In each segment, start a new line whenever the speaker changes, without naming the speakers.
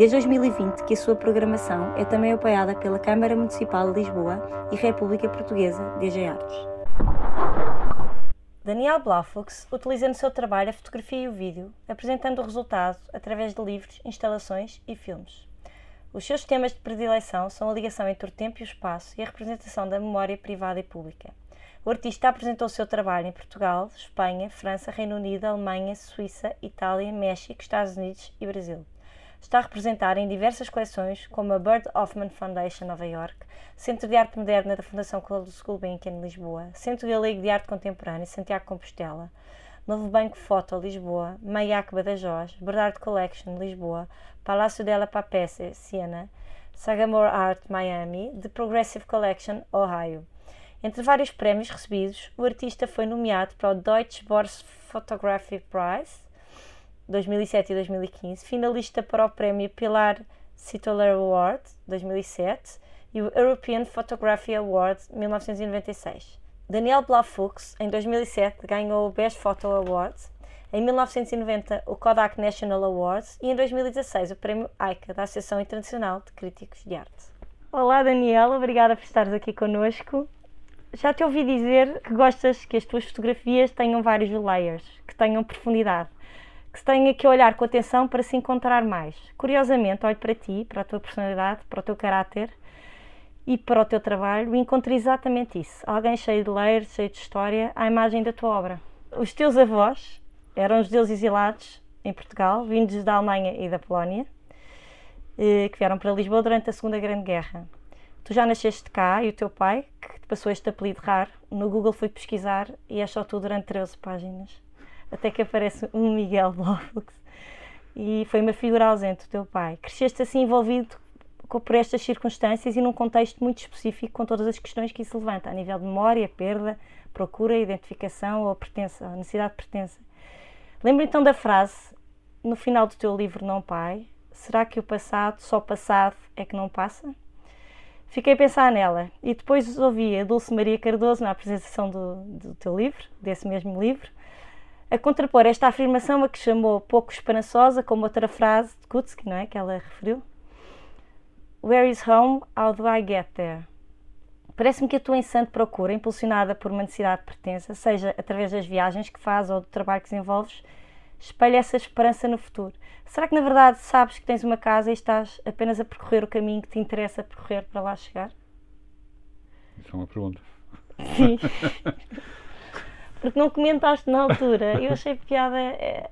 Desde 2020 que a sua programação é também apoiada pela Câmara Municipal de Lisboa e República Portuguesa DG Artes. Daniel Blaufux utiliza no seu trabalho a fotografia e o vídeo, apresentando o resultado através de livros, instalações e filmes. Os seus temas de predileção são a ligação entre o tempo e o espaço e a representação da memória privada e pública. O artista apresentou o seu trabalho em Portugal, Espanha, França, Reino Unido, Alemanha, Suíça, Itália, México, Estados Unidos e Brasil. Está representada em diversas coleções, como a Bird Hoffman Foundation, Nova York, Centro de Arte Moderna da Fundação Carlos Gulbenkian, Lisboa, Centro Galego de Arte Contemporânea, Santiago Compostela, Novo Banco Foto, Lisboa, Maiac Badajoz, Bernard Collection, Lisboa, Palácio della Papesse, Siena, Sagamore Art, Miami, The Progressive Collection, Ohio. Entre vários prémios recebidos, o artista foi nomeado para o Deutsche Börse Photography Prize 2007 e 2015, finalista para o prémio Pilar Citoler Award 2007 e o European Photography Award 1996. Daniel Blaufux, em 2007, ganhou o Best Photo Award, em 1990 o Kodak National Awards e em 2016 o prémio AICA da Associação Internacional de Críticos de Arte. Olá Daniel, obrigada por estares aqui connosco. Já te ouvi dizer que gostas que as tuas fotografias tenham vários layers, que tenham profundidade que se tenha que olhar com atenção para se encontrar mais. Curiosamente, olho para ti, para a tua personalidade, para o teu caráter e para o teu trabalho e encontro exatamente isso. Alguém cheio de layers, cheio de história, à imagem da tua obra. Os teus avós eram judeus exilados em Portugal, vindos da Alemanha e da Polónia, eh, que vieram para Lisboa durante a Segunda Grande Guerra. Tu já nasceste cá e o teu pai, que te passou este apelido raro, no Google foi pesquisar e é só tu durante 13 páginas até que aparece um Miguel Blofux e foi uma figura ausente, o teu pai. Cresceste assim envolvido por estas circunstâncias e num contexto muito específico com todas as questões que isso levanta, a nível de memória, perda, procura, identificação ou pertença, necessidade de pertença. Lembra então da frase no final do teu livro Não Pai, será que o passado, só passado, é que não passa? Fiquei a pensar nela e depois ouvi a Dulce Maria Cardoso na apresentação do, do teu livro, desse mesmo livro, a contrapor esta afirmação a que chamou pouco esperançosa, como outra frase de Kutsky, não é? que ela referiu. Where is home? How do I get there? Parece-me que a tua incessante procura, impulsionada por uma necessidade de pertença, seja através das viagens que fazes ou do trabalho que desenvolves, espelha essa esperança no futuro. Será que na verdade sabes que tens uma casa e estás apenas a percorrer o caminho que te interessa percorrer para lá chegar?
Isso é uma pergunta.
Sim. porque não comentaste na altura. Eu achei piada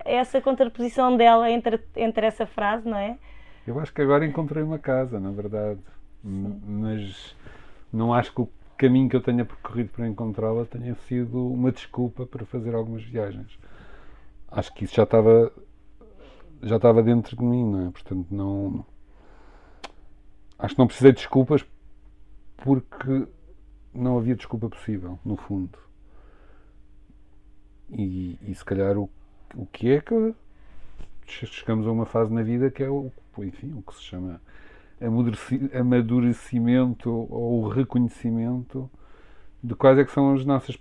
essa contraposição dela entre, entre essa frase, não é?
Eu acho que agora encontrei uma casa, na verdade. Sim. Mas não acho que o caminho que eu tenha percorrido para encontrá-la tenha sido uma desculpa para fazer algumas viagens. Acho que isso já estava já estava dentro de mim, não é? Portanto, não acho que não precisei de desculpas porque não havia desculpa possível, no fundo. E, e se calhar o, o que é que chegamos a uma fase na vida que é o, enfim, o que se chama amadurecimento ou o reconhecimento de quais é que são as nossas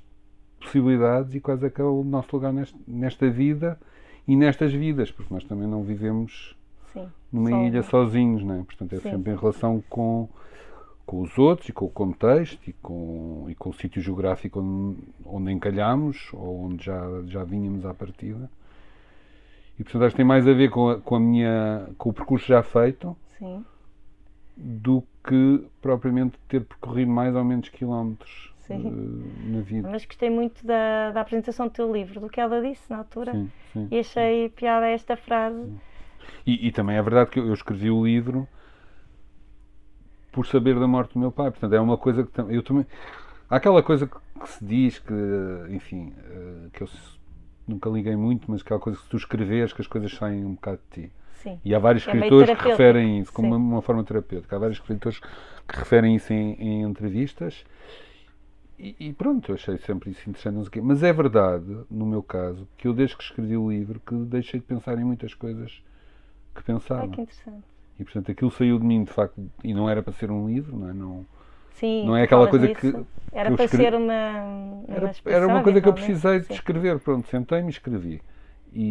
possibilidades e quais é que é o nosso lugar nesta, nesta vida e nestas vidas, porque nós também não vivemos Sim, numa só... ilha sozinhos, não é? Portanto, é Sim. sempre em relação com com os outros e com o contexto e com, e com o sítio geográfico onde, onde encalhamos ou onde já, já vínhamos à partida. E portanto acho que tem mais a ver com a, com a minha com o percurso já feito Sim. do que propriamente ter percorrido mais ou menos quilómetros uh, na vida.
Mas gostei muito da, da apresentação do teu livro, do que ela disse na altura. Sim, sim, e achei piada esta frase.
E, e, também é verdade que eu escrevi o livro por saber da morte do meu pai. Portanto, é uma coisa que eu também. Há aquela coisa que, se diz que, enfim, eh, que eu nunca liguei muito, mas aquela coisa que tu escreves que as coisas saem um bocado de ti.
Sim.
E há vários
É
escritores que
terapêutico,
referem isso como uma, uma forma terapêutica. Há vários escritores que referem isso em, em entrevistas. E, e pronto, eu achei sempre isso interessante. Mas é verdade, no meu caso, que eu desde que escrevi o livro que deixei de pensar em muitas coisas que pensava.
Ai, que interessante.
E portanto aquilo saiu de mim de facto e não era para ser um livro, não é? Não,
Sim,
Não é aquela coisa
disso.
que-
Era
que eu
para
escrevi-
ser uma. uma
Era, era uma coisa que eu precisei de escrever. Pronto, sentei-me e escrevi. E,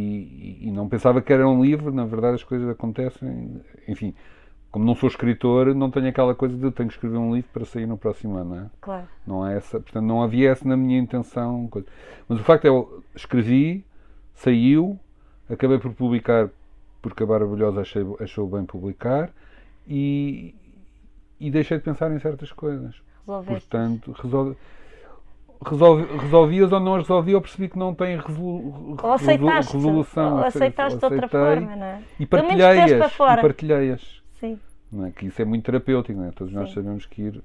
e- e não pensava que era um livro, na verdade as coisas acontecem. Enfim, como não sou escritor, não tenho aquela coisa de tenho que escrever um livro para sair no próximo ano. Não, é?
Claro.
não é essa, portanto, não havia essa na minha intenção. coisa. Mas o facto é, eu escrevi, saiu, acabei por publicar, porque a achei, achou bem publicar e, e deixei de pensar em certas coisas.
Resolveste.
Portanto, resolve, resolve, resolvias ou não as resolvi, eu percebi que não tem resolu,
Ou aceitaste.
resolução.
Ou
Ace-
aceitaste de outra forma, não é?
E partilhei-as. E partilhei-as.
Sim.
Não é? Que isso é muito terapêutico, não é? Todos nós
Sim.
sabemos que ir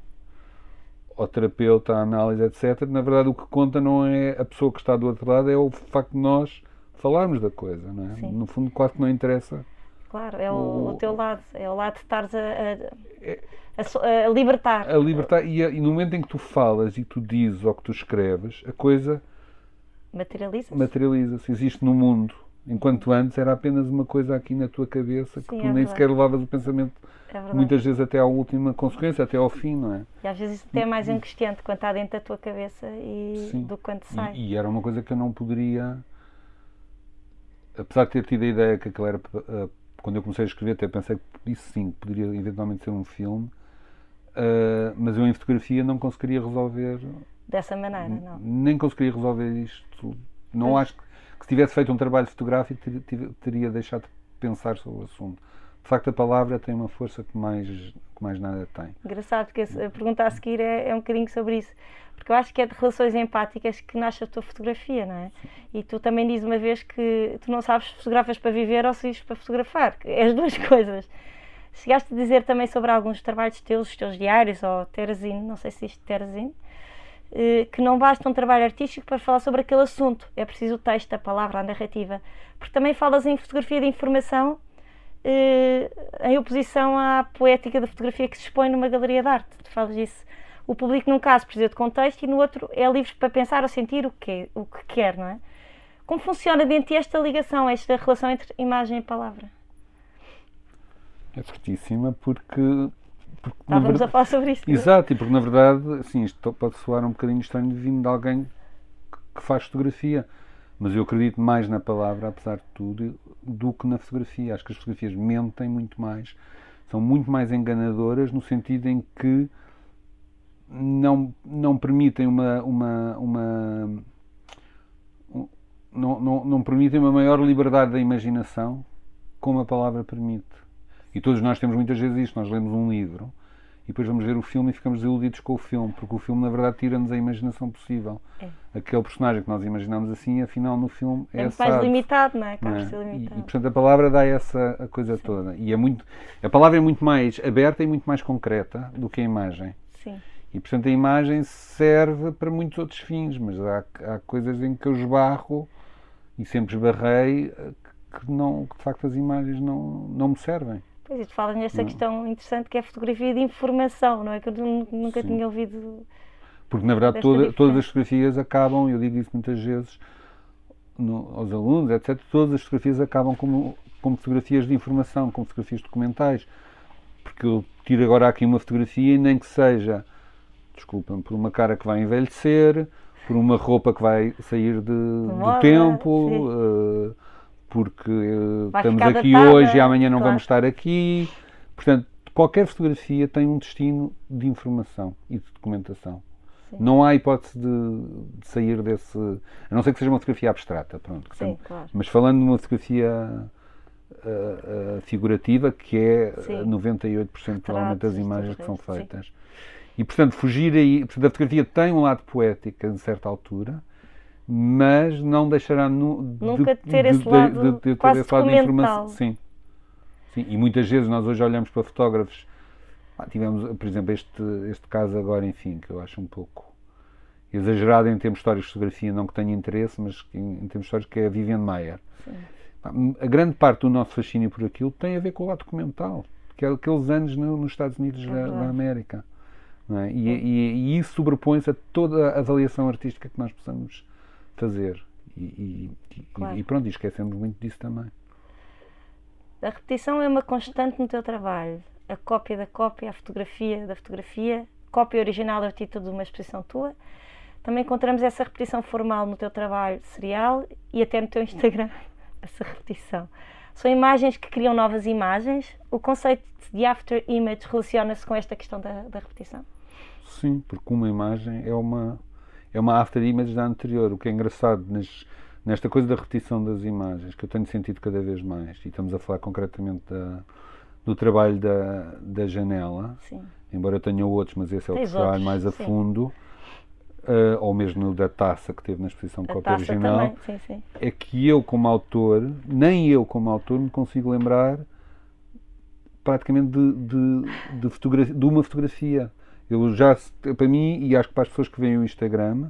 ao terapeuta, à análise, etc. Na verdade, o que conta não é a pessoa que está do outro lado, é o facto de nós falarmos da coisa, não é?
Sim.
No fundo, quase que não interessa.
Claro, é o,
O-
o teu lado. É o lado de estares a, a, a so- a libertar.
A libertar, e, a- e no momento em que tu falas e tu dizes ou que tu escreves, a coisa
Materializa-se.
materializa-se, existe no mundo. Enquanto antes era apenas uma coisa aqui na tua cabeça que
Sim,
tu
é
nem
verdade.
sequer levavas o pensamento,
É
muitas vezes até à última consequência, até ao fim, não é?
E às vezes isso até é mais angustiante quando está dentro da tua cabeça e
Sim.
do que quando sai.
E, e era uma coisa que eu não poderia. Apesar de ter tido a ideia que aquilo era. eh, Quando eu comecei a escrever, até pensei que isso sim, poderia eventualmente ser um filme, eh, mas eu em fotografia não conseguiria resolver.
Dessa maneira, não.
Nem conseguiria resolver isto. Não
Pois.
acho que, que se tivesse feito um trabalho fotográfico ter- ter- teria deixado de pensar sobre o assunto. De facto, a palavra tem uma força que mais, que mais nada tem.
Engraçado, porque a pergunta a seguir é, é um bocadinho sobre isso. Porque eu acho que é de relações empáticas que nasce a tua fotografia, não é? E tu também dizes uma vez que tu não sabes se fotografas para viver ou se vives para fotografar. É as duas coisas. Chegaste a dizer também sobre alguns trabalhos teus, os teus diários ou terazine, não sei se isto terazine, eh, que não basta um trabalho artístico para falar sobre aquele assunto. É preciso o texto, a palavra, a narrativa. Porque também falas em fotografia de informação em oposição à poética da fotografia que se expõe numa galeria de arte. Tu falas disso. O público, num caso, precisa de contexto e no outro é livre para pensar ou sentir o que, o que quer, não é? Como funciona dentro de ti esta ligação, esta relação entre imagem e palavra?
É fortíssima porque. porque
Estávamos
verdade-
a falar sobre isto.
Exato, e porque na verdade, assim, isto pode soar um bocadinho estranho vindo de alguém que faz fotografia, mas eu acredito mais na palavra, apesar de tudo, do que na fotografia. Acho que as fotografias mentem muito mais, são muito mais enganadoras no sentido em que não, não permitem uma. uma, uma um- não, não, não permitem uma maior liberdade da imaginação como a palavra permite. E todos nós temos muitas vezes isto. Nós lemos um livro depois vamos ver o filme e ficamos desiludidos com o filme, porque o filme, na verdade, tira-nos a imaginação possível.
É.
Aquele personagem que nós imaginamos assim, afinal, no filme é,
É mais
assado,
limitado, não é?
não
Acaba
é?
por ser
E,
limitado.
e, portanto, a palavra dá essa a coisa toda. E é muito, a palavra é muito mais aberta e muito mais concreta do que a imagem.
Sim.
E, portanto, a imagem serve para muitos outros fins, mas há, há coisas em que eu esbarro e sempre esbarrei eh, que, não, que de facto as imagens não, não me servem.
Pois, e tu falas nessa
Não.
questão interessante que é a fotografia de informação, não é? Que eu nu- nunca
Sim.
tinha ouvido.
Porque, na verdade, toda- todas as fotografias acabam, eu digo isso muitas vezes no- aos alunos, etc. Todas as fotografias acabam como, como fotografias de informação, como fotografias documentais. Porque eu tiro agora aqui uma fotografia e nem que seja, desculpem, por uma cara que vai envelhecer, por uma roupa que vai sair de, do tempo,
sim.
eh, porque eh,
Vai
estamos aqui hoje e amanhã não
claro.
vamos estar aqui. Portanto, qualquer fotografia tem um destino de informação e de documentação.
Sim.
Não há hipótese de, de sair desse. A não ser que seja uma fotografia abstrata, pronto.
Sim, claro.
Mas falando de uma fotografia ah, ah, figurativa, que é
Sim.
98% provavelmente das imagens que são
sim.
feitas. E portanto, fugir aí. Portanto, a fotografia tem um lado poético a certa altura, mas não deixará nu,
Nunca ter esse lado
ter
quase
esse lado de
documental.
informação. Sim. Sim. E muitas vezes nós hoje olhamos para fotógrafos. Ah, tivemos, por exemplo, este, este caso agora, enfim, que eu acho um pouco exagerado em termos históricos de fotografia, não que tenha interesse, mas em, em termos históricos, que é a Vivian Mayer. Sim. A grande parte do nosso fascínio por aquilo tem a ver com o lado documental, que é aqueles anos no, nos Estados Unidos é da, da, América. É? E, e, e, isso sobrepõe-se a toda a avaliação artística que nós possamos fazer. E, claro. e pronto, e esquecemos muito disso também.
A repetição é uma constante no teu trabalho. A cópia da cópia, a fotografia da fotografia, cópia original o título de uma exposição tua. Também encontramos essa repetição formal no teu trabalho serial e até no teu Instagram, essa repetição. São imagens que criam novas imagens. O conceito de after image relaciona-se com esta questão da, da repetição?
Sim, porque uma imagem é uma, é uma after image da anterior. O que é engraçado nas, nesta coisa da repetição das imagens, que eu tenho sentido cada vez mais, e estamos a falar concretamente da, do trabalho da, da janela, Sim. embora eu tenha outros, mas esse é o trabalho mais a sim. fundo uh, ou mesmo da taça que teve na exposição a cópia original, sim, sim. é que eu como autor, nem eu como autor me consigo lembrar praticamente de, de, de, de uma fotografia. Eu já, para mim, e acho que para as pessoas que veem o Instagram,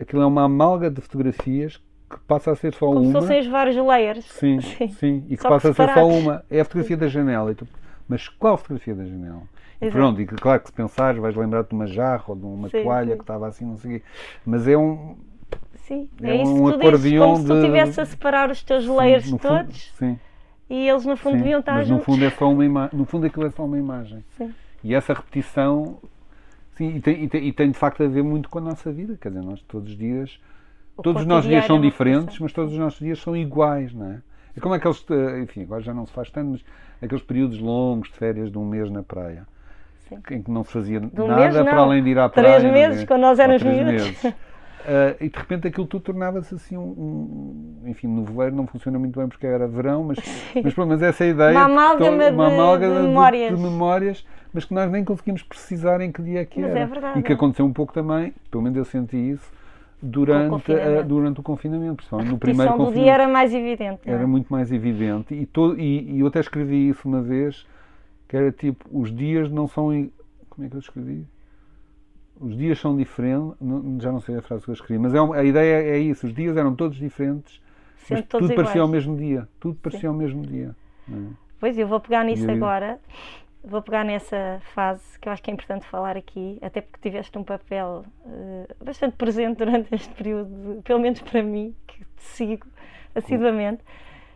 aquilo é uma amálga de fotografias que passa a ser só
Como
uma.
Como se fossem os vários layers.
Sim, sim, sim. e que só passa a ser só uma. É a fotografia da janela. Mas qual fotografia da janela? E pronto, e claro que se pensares vais lembrar de uma jarra ou de uma sim, toalha sim. que estava assim, não sei o quê. Mas é um.
Sim, é, é um acordeão de. Como se tu estivesse a separar os teus layers sim, todos.
Fundo, sim.
E eles no fundo deviam estar
mas
juntos.
no fundo é só uma imagem. No fundo aquilo é só uma imagem. Sim. E essa repetição. Sim, e tem, e, tem, e tem de facto a ver muito com a nossa vida. Quer dizer, nós todos os dias. O todos os nossos dias são é diferentes, mas todos os nossos dias são iguais, não é? É como aqueles. Enfim, agora já não se faz tanto, mas aqueles períodos longos de férias de um mês na praia Sim. em que não se fazia nada mês, para além de ir à praia.
Três meses, quando nós éramos miúdos.
Uh, e de repente aquilo tudo tornava-se assim um, um, Enfim, no voeiro não funciona muito bem porque era verão, mas, mas pelo menos essa é a ideia.
Uma amálgama, de, uma amálgama de, de, memórias.
De, memórias, mas que nós nem conseguimos precisar em que dia é que
mas
era.
É verdade.
E que aconteceu um pouco também, pelo menos eu senti isso, durante, o durante o confinamento. Principalmente no primeiro confinamento.
do dia era mais evidente.
É? Era muito mais evidente. E, todo, e, e eu até escrevi isso uma vez, que era tipo, os dias não são como é que eu escrevi? Os dias são diferentes, já não sei a frase que eu escrevi, mas é, a ideia é isso: os dias eram todos diferentes, mas todos tudo iguais. parecia ao mesmo dia. Tudo parecia Sim. ao mesmo dia.
Pois, eu vou pegar nisso agora, vou pegar nessa fase que eu acho que é importante falar aqui, até porque tiveste um papel uh, bastante presente durante este período, pelo menos para mim, que te sigo assiduamente.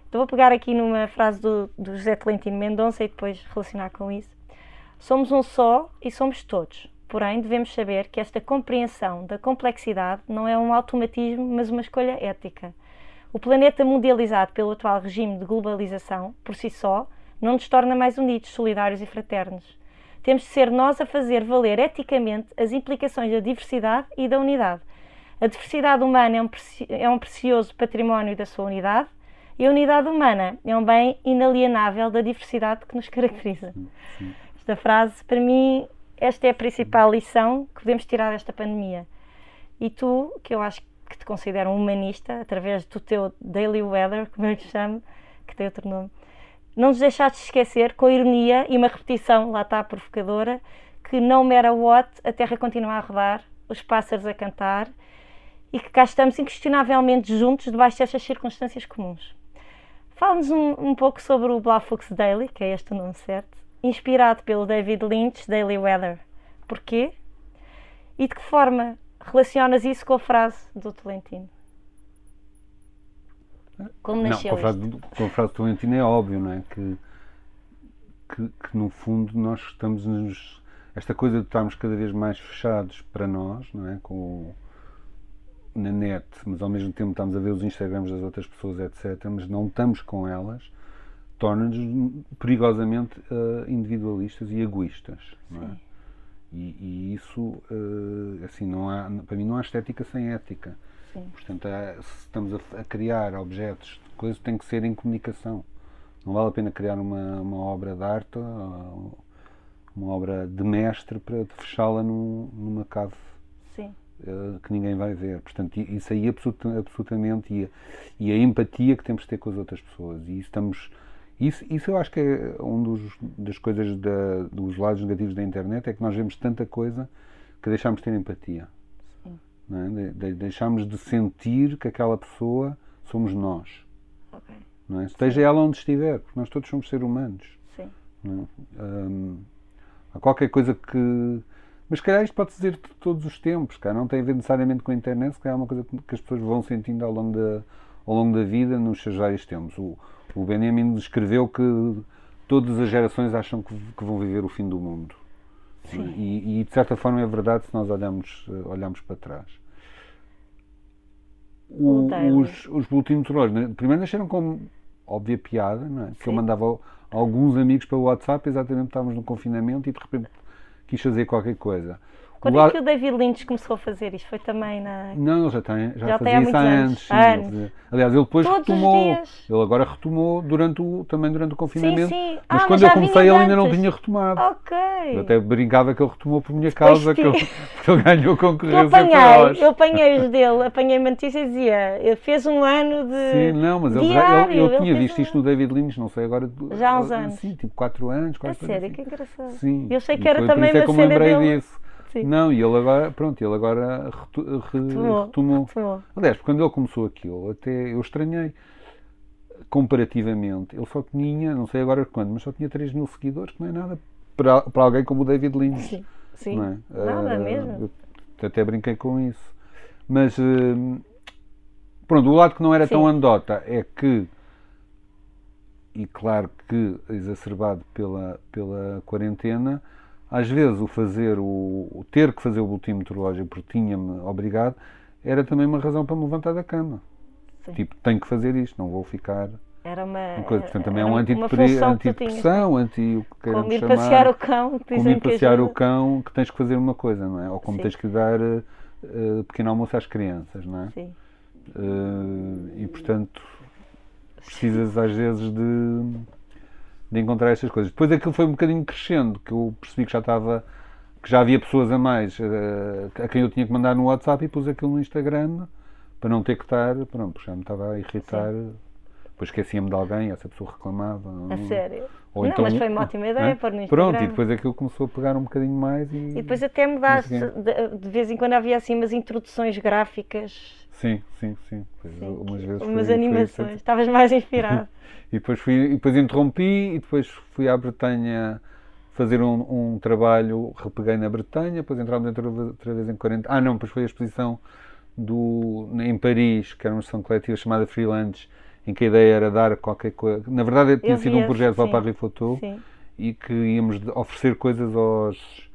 Então vou pegar aqui numa frase do, do José Tolentino Mendonça e depois relacionar com isso. Somos um só e somos todos. Porém, devemos saber que esta compreensão da complexidade não é um automatismo, mas uma escolha ética. O planeta mundializado pelo atual regime de globalização, por si só, não nos torna mais unidos, solidários e fraternos. Temos de ser nós a fazer valer eticamente as implicações da diversidade e da unidade. A diversidade humana é um, é um precioso património da sua unidade e a unidade humana é um bem inalienável da diversidade que nos caracteriza. Sim esta frase, para mim, esta é a principal lição que podemos tirar desta pandemia. E tu, que eu acho que te considero um humanista, através do teu Daily Weather, como eu te chamo, que tem outro nome, não nos deixaste esquecer, com ironia e uma repetição, lá está provocadora, que não matter what, a Terra continua a rodar, os pássaros a cantar e que cá estamos inquestionavelmente juntos debaixo destas circunstâncias comuns. Fala-nos um, um, pouco sobre o Blafux Daily, que é este o nome certo, inspirado pelo David Lynch, Daily Weather. Porquê? E de que forma relacionas isso com a frase do Tolentino?
Como nasceu não, com a, frase, com a frase do Tolentino é óbvio, não é? Que, que, que, no fundo nós estamos nos. Esta coisa de estarmos cada vez mais fechados para nós, não é? Com, na net, mas ao mesmo tempo estamos a ver os Instagrams das outras pessoas, etc. Mas não estamos com elas torna-nos perigosamente uh, individualistas e egoístas. Não é? E, e, isso, uh, assim, não há, para mim não há estética sem ética. Sim. Portanto, há, se estamos a, a, criar objetos, coisas tem que ser em comunicação. Não vale a pena criar uma, uma obra de arte, uma obra de mestre para fechá-la num, numa cave uh, que ninguém vai ver. Portanto, isso aí absolutamente e a, e a empatia que temos de ter com as outras pessoas. E estamos isso, isso eu acho que é um dos, das coisas da, dos lados negativos da internet, é que nós vemos tanta coisa que deixamos de ter empatia. É? de, de, deixamos de sentir que aquela pessoa somos nós. Não é? Esteja ela onde estiver, porque nós todos somos seres humanos.
Sim.
É? Hum, há qualquer coisa que. Mas se calhar isto pode dizer de todos os tempos, cara. não tem a ver necessariamente com a internet, se calhar é uma coisa que as pessoas vão sentindo ao longo da, ao longo da vida nos seus vários tempos. O, o Benjamin escreveu que todas as gerações acham que, que vão viver o fim do mundo.
Sim.
E, e, de certa forma é verdade se nós olhamos, eh, olhamos para trás. O,
O
os, os boletins meteorológicos, né, primeiro nasceram como óbvia piada, não é? que eu mandava alguns amigos pelo WhatsApp, exatamente estávamos no confinamento e de repente quis fazer qualquer coisa.
Quando é que o David Lynch começou a fazer isto? Foi também na.
Não, ele já tem, já,
Já
fazia isso há
muitos
anos. sim, ele
anos.
Aliás, ele depois
Todos os
retomou. Ele agora retomou durante o, também durante o confinamento.
sim.
Mas
Ah,
quando
mas
eu comecei ele ainda não
antes.
tinha retomado.
Ok.
Eu até brincava que ele retomou por minha causa, que ele, porque ele ganhou
Eu
concorrência feroz.
apanhei, eu apanhei os dele, apanhei notícia e dizia, ele fez um ano de.
Sim, não, mas
diário,
ele- eu
ele
tinha visto
um-
isto no David Lynch, não sei agora.
Já há uns anos.
Sim, tipo 4 anos,
A
quatro
sério,
anos.
que engraçado.
Sim.
Eu sei que era também
é
uma
que eu
cena dele.
disso.
Sim.
Não, e ele agora, pronto, ele agora retu- re-
Retomou.
retomou.
Retomou.
Aliás, quando ele começou aquilo, até eu estranhei. Comparativamente, ele só tinha, não sei agora quando, mas só tinha 3 mil seguidores, que não é nada para, para alguém como o David Lynch.
Sim, sim.
não é?
Nada
Ah,
mesmo.
Eu até brinquei com isso. Mas, hum, pronto, o lado que não era tão
Sim.
andota é que, e claro que exacerbado pela, pela quarentena, às vezes o fazer, o, o ter que fazer o boletim meteorológico porque tinha-me obrigado, era também uma razão para me levantar da cama.
Sim.
Tipo, tenho que fazer isto, não vou ficar.
Era uma.
Coisa. Portanto, também é um antidepressão, anti o que
Como
queiramos
ir
chamar
passear o cão, que
como ir passear o cão que tens que fazer uma coisa, não é? Ou como
Sim.
tens que dar eh, pequeno almoço às crianças, não é?
Sim.
Eh, e portanto precisas às vezes de, de encontrar estas coisas. Depois aquilo foi um bocadinho crescendo, que eu percebi que já estava que já havia pessoas a mais eh, a quem eu tinha que mandar no WhatsApp e pus aquilo no Instagram para não ter que estar, pronto, já me estava a irritar. Depois esquecia-me de alguém, essa pessoa reclamava.
A sério.
Ou
não,
então-
mas foi uma ótima ideia
Hã?
pôr no
Pronto,
Instagram.
e depois aquilo começou a pegar um bocadinho mais e.
E depois até mudaste, de, de vez em quando havia assim umas introduções gráficas,
Sim, sim, sim.
Sim,
umas vezes
umas
foi
animações. Estavas mais inspirado.
E depois, fui, e depois interrompi e depois fui à Bretanha fazer um, um trabalho, repeguei na Bretanha, depois entramos outra vez, outra vez em 40. Ah, não, depois foi a exposição do, em Paris, que era uma exposição coletiva chamada Freelance, em que a ideia era dar qualquer coisa. Na verdade, tinha sido um projeto para o
sim.
Paris Photo
Sim.
e que íamos oferecer coisas aos,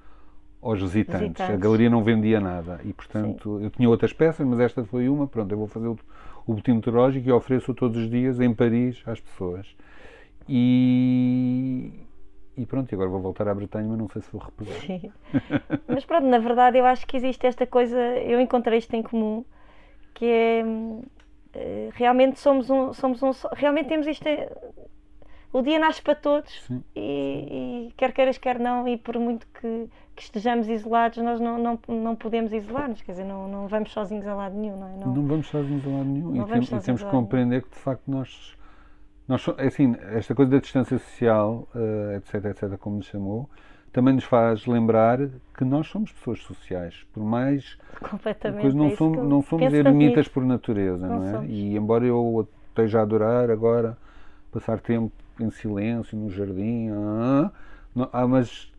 aos visitantes. A
Visitantes.
galeria não vendia nada e, portanto, eu tinha outras peças, mas esta foi uma. Pronto, eu vou fazer o, o boletim meteorológico e ofereço todos os dias em Paris às pessoas. E, e pronto, e agora vou voltar à Bretanha, mas não sei se vou repetir.
Sim. Mas pronto, na verdade eu acho que existe esta coisa, eu encontrei isto em comum, que é hum, realmente somos um, somos um realmente temos isto, é- o dia nasce para todos e, e quer queiras, quer não, e por muito que, que estejamos isolados, nós não, não, não podemos isolar-nos, quer dizer, não, não vamos sozinhos a lado nenhum, não é? Não-
Não vamos sozinhos a lado nenhum. E, tem- e temos que compreender que, de facto, nós. nós é assim, esta coisa da distância social, eh, etc, etc, como nos chamou, também nos faz lembrar que nós somos pessoas sociais. Por mais
completamente.
Pois
é
não
isso
somos, não somos ermitas por natureza,
Não
não, é? E embora eu esteja a adorar agora passar tempo em silêncio no jardim, ah, não- ah, mas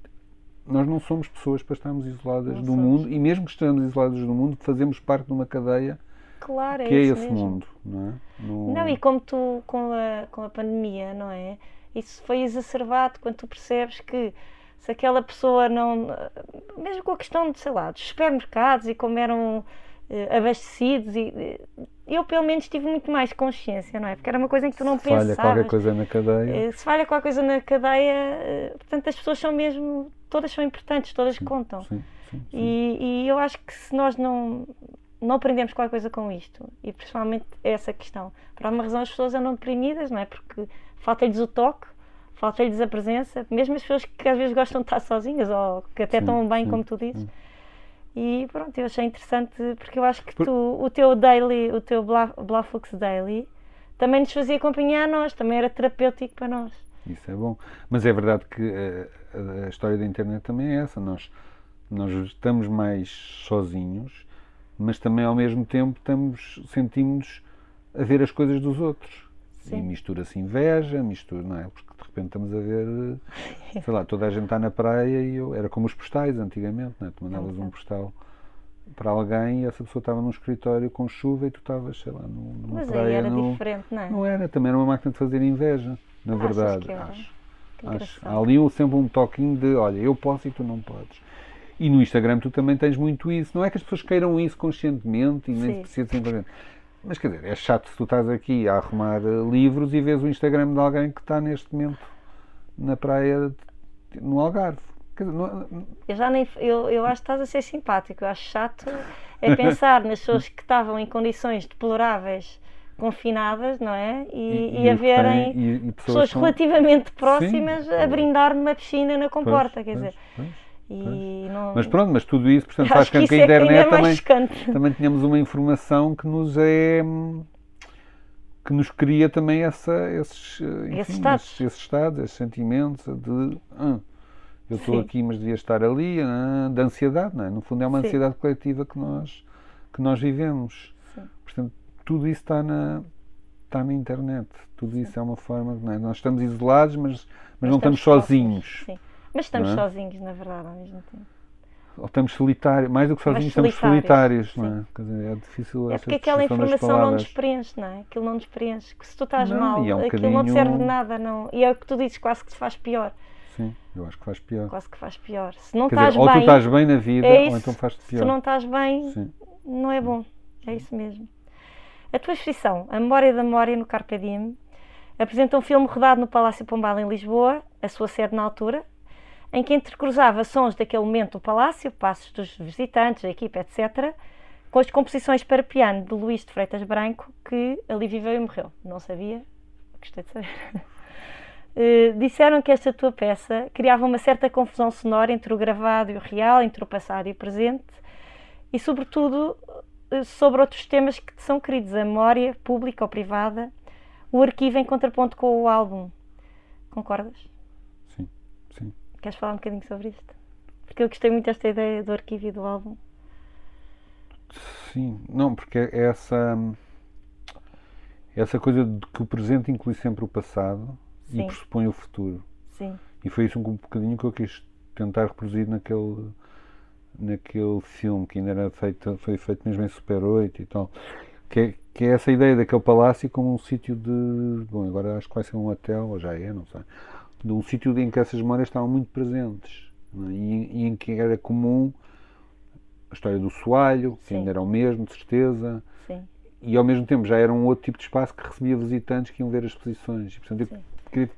nós não somos pessoas para estarmos isoladas
Não
do
somos.
mundo e mesmo que estejamos isoladas do mundo, fazemos parte de uma cadeia
Claro, é
que é
isso
esse
mesmo.
mundo, não é? No-
Não, e como tu, com a, com a pandemia, não é? Isso foi exacerbado quando tu percebes que se aquela pessoa não. Mesmo com a questão de, sei lá, dos supermercados e como eram eh, abastecidos, e, eh, eu pelo menos tive muito mais consciência, não é? Porque era uma coisa em que tu não
se falha
pensavas.
qualquer coisa na cadeia,
Eh, Se falha qualquer coisa na cadeia, eh, portanto as pessoas são mesmo. Todas são importantes, todas contam.
sim, sim, sim.
E, e eu acho que se nós não, não aprendemos qualquer coisa com isto, e principalmente essa questão, por alguma razão as pessoas andam deprimidas, não é? Porque falta-lhes o toque, falta-lhes a presença, mesmo as pessoas que às vezes gostam de estar sozinhas ou que até
Sim,
estão bem,
sim,
como tu dizes.
sim.
E pronto, eu achei interessante porque eu acho que
Por-
tu, o teu daily, o teu Bla- Blaflux Daily, também nos fazia companhia a nós, também era terapêutico para nós.
Isso é bom. Mas é verdade que eh, a, a história da internet também é essa. Nós, nós estamos mais sozinhos, mas também ao mesmo tempo estamos, sentimos a ver as coisas dos outros.
Sim.
E mistura-se inveja, mistura, não é? Porque de repente estamos a ver, sei lá, toda a gente está na praia e eu, era como os postais antigamente, não é? Tu mandavas um postal para alguém e essa pessoa estava num escritório com chuva e tu estavas, sei lá, numa
Mas
praia.
aí era
no...
diferente, não é?
Não era, também era uma máquina de fazer inveja, na
Achas
verdade. Acho.
Que
Acho. Há ali sempre um toquinho de, olha, eu posso e tu não podes. E no Instagram tu também tens muito isso. Não é que as pessoas queiram isso conscientemente e nem
Sim.
Mas quer dizer, é chato se tu estás aqui a arrumar eh, livros e vês o Instagram de alguém que está neste momento na praia de- no Algarve. Quer dizer, não-
Eu já nem. Eu, eu acho que estás a ser simpático. Eu acho chato é pensar nas pessoas que estavam em condições deploráveis, confinadas, não é? E, e, a
e- e
pessoas
são-
relativamente próximas a
Pois.
brindar numa piscina na
Pois,
comporta, quer
pois,
dizer.
pois.
Não.
Mas pronto, mas tudo isso, portanto, faz com que a
é é
internet
mais
também, também tenhamos uma informação que nos é hum, que nos cria também essa, esses, eh, enfim,
Esses estados.
esses, esses estados, esses sentimentos de "Ah, eu estou
Sim.
aqui, mas devia estar ali, ah, de ansiedade, não é? No fundo é uma
Sim.
ansiedade coletiva que nós, que nós vivemos.
Sim.
Portanto, tudo isso está na, está na internet. Tudo isso é uma forma, não é? Nós estamos isolados, mas, mas, não estamos
próximos.
sozinhos.
Sim. Mas estamos
é?
sozinhos, na verdade, ao mesmo tempo.
Ou estamos solitários, mais do que sozinhos, estamos
solitários,
não é? Quer dizer, é difícil
É porque aquela informação não nos preenche, não é? Aquilo não nos preenche. Que se tu estás
Não,
mal,
é um
aquilo não te serve de nada. Não. E é o que tu dizes, quase que te faz pior.
Sim, eu acho que faz pior.
Quase que faz pior. Se não
Quer
estás
dizer, ou tu
bem,
estás bem na vida,
é
ou então faz-te
se
pior.
tu não estás bem,
Sim.
não é bom. É isso mesmo. A tua exposição, A Memória da Memória no Carpe Diem, apresenta um filme rodado no Palácio Pombal em Lisboa, a sua sede na altura, em que entrecruzava sons daquele momento do palácio, passos dos visitantes, da equipa, etc., com as composições para piano de Luís de Freitas Branco, que ali viveu e morreu. Não sabia, gostei de saber. Eh, disseram que esta tua peça criava uma certa confusão sonora entre o gravado e o real, entre o passado e o presente, e sobretudo eh, sobre outros temas que te são queridos, a memória pública ou privada, o arquivo em contraponto com o álbum. Concordas? Queres falar um bocadinho sobre isto? Porque eu gostei muito desta ideia do arquivo e do álbum.
Sim, não, porque é essa, essa coisa de que o presente inclui sempre o passado
Sim.
e pressupõe o futuro.
Sim,
E foi isso um bocadinho que eu quis tentar reproduzir naquele, naquele filme que ainda era feito, foi feito mesmo em Super 8 e tal. Que é, que é essa ideia daquele palácio como um sítio de. Bom, agora acho que vai ser um hotel, ou já é, não sei. De um sítio em que essas memórias estavam muito presentes é? e, e em que era comum a história do soalho, que
Sim.
ainda era o mesmo, de certeza,
sim,
e ao mesmo tempo já era um outro tipo de espaço que recebia visitantes que iam ver as exposições. E, portanto, eu queria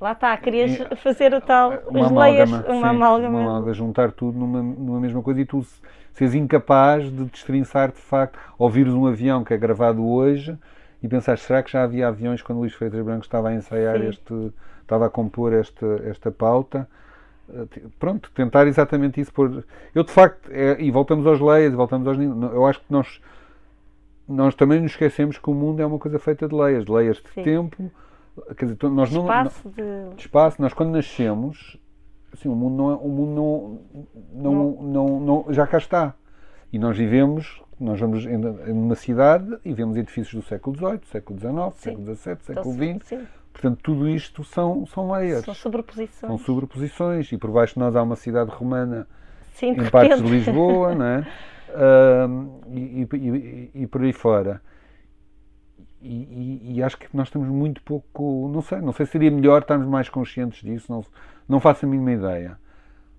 Lá está, querias
É,
fazer o tal,
uma
as leias,
amálgama,
uma
sim,
amálgama.
uma amálgama, juntar tudo numa, numa mesma coisa e tu se- seres incapaz de destrinçar de facto, ouvires um avião que é gravado hoje e pensar, será que já havia aviões quando Luís Freitas Branco estava a ensaiar
Sim.
este, estava a compor esta, esta pauta? Eh, Pronto, tentar exatamente isso. Por... Eu de facto, é- e voltamos aos leias, e voltamos aos. Eu acho que nós, nós também nos esquecemos que o mundo é uma coisa feita de leias, de leias de
Sim.
tempo. Quer dizer, nós não,
Espaço de.
de espaço. Nós quando nascemos, assim, o mundo não, é- o mundo não, não, não, não- já cá está. E nós vivemos, nós vamos em, uma cidade e vemos edifícios do século XVIII, século XIX, século XVII,
Então,
século XX. Portanto, tudo isto são, são layers,
são sobreposições.
são sobreposições. E por baixo de nós há uma cidade romana
Sim,
em partes de. Lisboa, não é? Ahm, e, e- e- por aí fora. E, e- acho que nós estamos muito pouco, não sei, não sei se seria melhor estarmos mais conscientes disso, não, não faço a mínima ideia.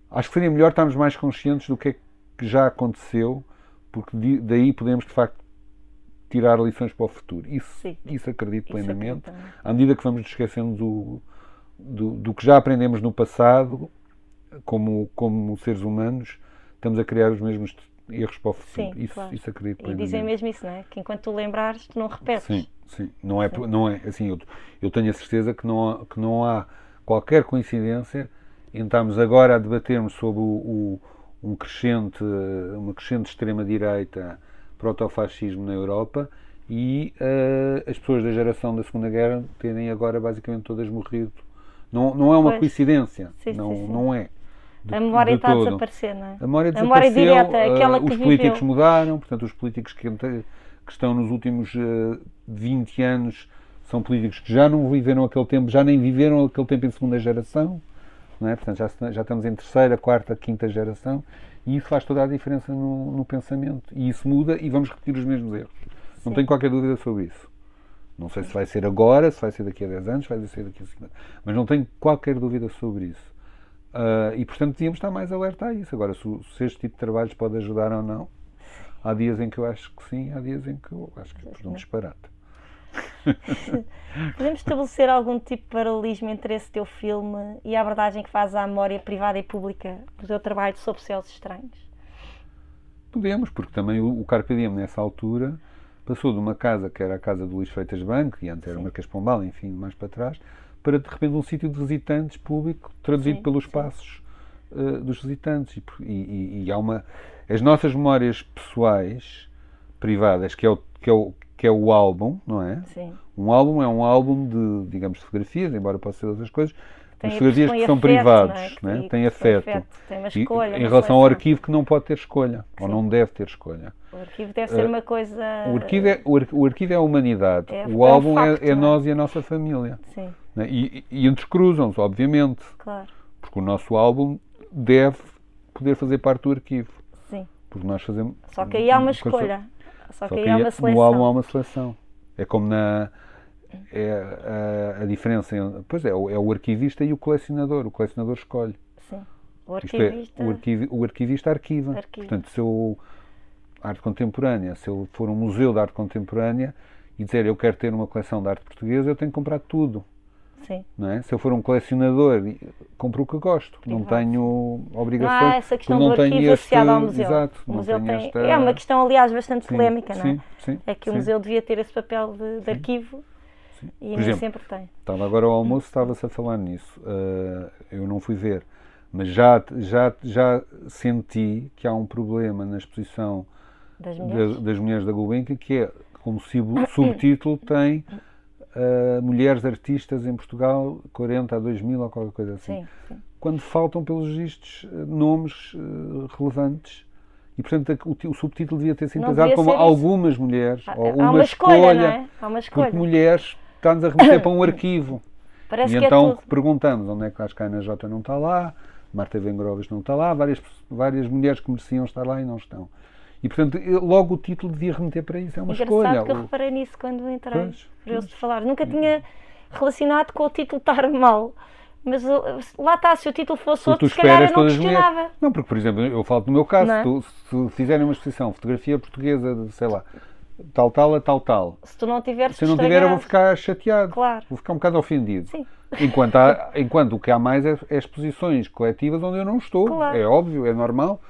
Acho que seria melhor estarmos mais conscientes do que é que já aconteceu, porque daí podemos de facto tirar lições para o futuro. Isso,
Sim.
isso acredito
Isso
plenamente.
acredito.
À medida que vamos nos esquecendo do, do, do que já aprendemos no passado, como, como seres humanos, estamos a criar os mesmos erros para o futuro.
Sim,
isso,
claro.
isso acredito
E
plenamente.
dizem mesmo isso, não é? Que enquanto tu lembrares, tu não repetes.
Sim, sim. Não é, por- não é assim, eu, eu tenho a certeza que não, há, que não há qualquer coincidência em estarmos agora a debatermos sobre o, o- um crescente, uma crescente extrema-direita protofascismo na Europa e eh, as pessoas da geração da Segunda Guerra terem agora basicamente todas morrido. Não, não é uma
Pois.
coincidência.
Sim,
não,
sim, sim.
não é. de,
A memória está a
todo.
desaparecer, não é?
A memória
A memória
desapareceu,
direta, aquela que
os
viveu.
políticos mudaram, portanto, os políticos que, que estão nos últimos eh, 20 anos são políticos que já não viveram aquele tempo, já nem viveram aquele tempo em segunda geração, não é? Portanto, já, já estamos em terceira, quarta, quinta geração e isso faz toda a diferença no, no pensamento. E isso muda e vamos repetir os mesmos erros. Não
Sim.
tenho qualquer dúvida sobre isso. Não sei se vai ser agora, se vai ser daqui a 10 anos, se vai ser daqui a 50 mas não tenho qualquer dúvida sobre isso. Ah, e portanto devíamos estar mais alerta a isso. Agora, se, se este tipo de trabalhos pode ajudar ou não, há dias em que eu acho que sim, há dias em que eu acho que é um disparate.
Podemos estabelecer algum tipo de paralelismo entre esse teu filme e a abordagem que faz à memória privada e pública do teu trabalho sobre céus estranhos?
Podemos, porque também o, o Carpe Diem, nessa altura, passou de uma casa que era a casa do Luís Freitas Banco, e antes era o. Marquês Pombal, enfim, mais para trás, para de repente um sítio de visitantes público, traduzido
Sim,
pelos
sim.
passos eh, dos visitantes. E, e- e- e há uma. As nossas memórias pessoais, privadas, que é o, que é o, que é o álbum, não é?
Sim.
Um álbum é um álbum de, digamos, de fotografias, embora possa ser outras coisas,
Tem-
mas fotografias que são
afeto,
privados,
não é?
é?
Que-
tem afeto.
Tem uma
E-
escolha.
em
uma
relação ao arquivo que não pode ter escolha, ou
Sim.
não deve ter escolha.
O arquivo deve ser
Eh,
uma coisa.
O arquivo é, o ar- o arquivo é a humanidade,
É-
o
é um
álbum é-
facto,
é,
é?
nós e a nossa família.
Sim,
né? E, e entrecruzam-se, obviamente,
claro.
porque o nosso álbum deve poder fazer parte do arquivo.
Sim.
Porque nós fazemos.
Só que aí há uma escolha. Só que
Só
aí
que
há
aí,
uma seleção.
no álbum há uma seleção. É como na. É a, a diferença. Pois é, é o arquivista e o colecionador. O colecionador escolhe.
Sim. O
é,
arquivista.
o, arquivi, o arquivista arquiva.
Arquiva.
Portanto, se eu. Arte contemporânea, se eu for um museu de arte contemporânea e dizer eu quero ter uma coleção de arte portuguesa, eu tenho que comprar tudo.
Sim.
Não é? Se eu for um colecionador, compro o que gosto. Não
Privado.
tenho
Não
obrigações.
há essa questão do
não tenho
arquivo associado ao museu.
Exato,
o
não
museu tem...
esta-
É uma questão, aliás, bastante
Sim,
polémica, não é?
sim, sim,
É que o museu devia ter esse papel de, de arquivo e
Por
nem
exemplo,
sempre tem.
Estava agora ao almoço, estava-se a falar nisso. Uh, eu não fui ver, mas já, já, já senti que há um problema na exposição
Das
da-
mulheres.
das mulheres da Gulbenkian, que é, como sub- subtítulo, tem uh, Mulheres Artistas em Portugal, 40 a 2000 ou qualquer coisa assim.
Sim, sim.
Quando faltam, pelos vistos, uh, nomes uh, relevantes. E, portanto, o, o subtítulo devia ter sido
devia
como
isso.
algumas mulheres,
Há,
ou
há
uma,
uma escolha,
escolha,
é? Há uma escolha.
porque mulheres está-nos a remeter para um arquivo.
Parece
E
que
então
é
perguntamos onde é que a Ana Jota não está lá, Marta Vengroves não está lá, várias, várias mulheres que mereciam estar lá e não estão. E portanto, eu- logo o título devia remeter para isso, é uma
Engraçado
escolha.
que eu reparei nisso quando entrei.
Pois,
Curioso de falar. Nunca tinha relacionado com o título estar mal. Mas lá está, se o título fosse outro, se calhar eu não
mulheres.
questionava.
Não, porque, por exemplo, eu falo do meu caso,
é?
tu- se fizerem uma exposição, fotografia portuguesa, sei lá, tal, tal a tal, tal,
Se tu não tiveres
se eu não tiver, eu vou ficar chateado,
Claro.
vou ficar um bocado ofendido.
Sim.
Enquanto, há- enquanto o que há mais é, é exposições coletivas onde eu não estou.
Claro.
É óbvio, é normal.